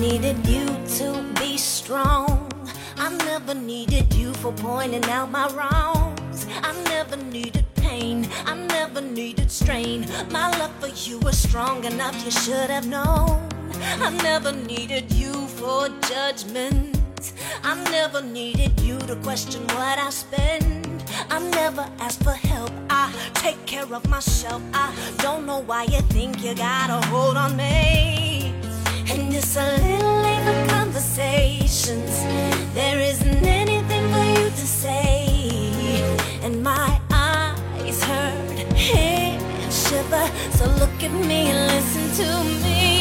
needed you to be strong. I never needed you for pointing out my wrongs. I never needed pain. I never needed strain. My love for you was strong enough, you should have known. I never needed you for judgment. I never needed you to question what I spend. I never asked for help. I take care of myself. I don't know why you think you got a hold on me. And it's a little late for conversations. There isn't anything for you to say. And my eyes hurt, and shiver. So look at me and listen to me.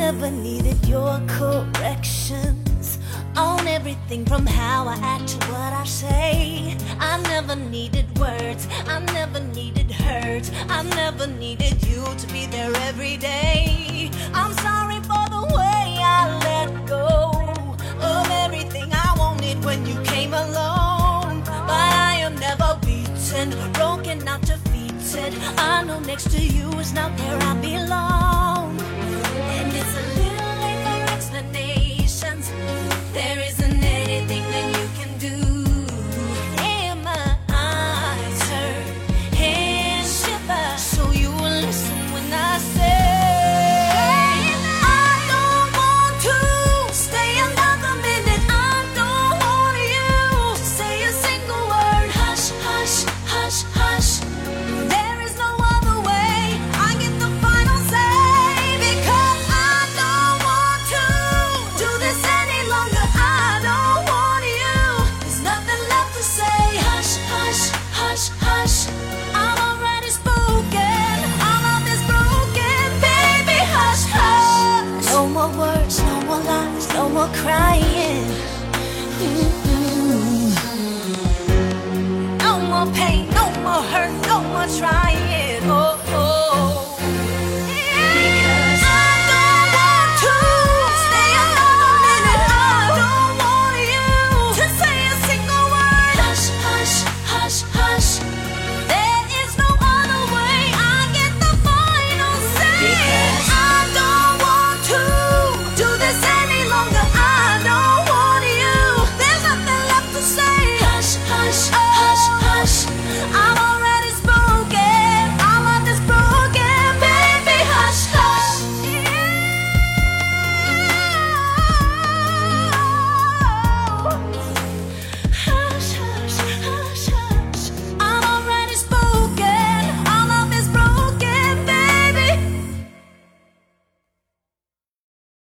Never needed your corrections on everything from how I act to what I say. I never needed words, I never needed hurt, I never needed you to be there every day. I'm sorry for the way I let go of everything I wanted when you came along. But I am never beaten, broken, not defeated. I know next to you is not where I belong. More crying.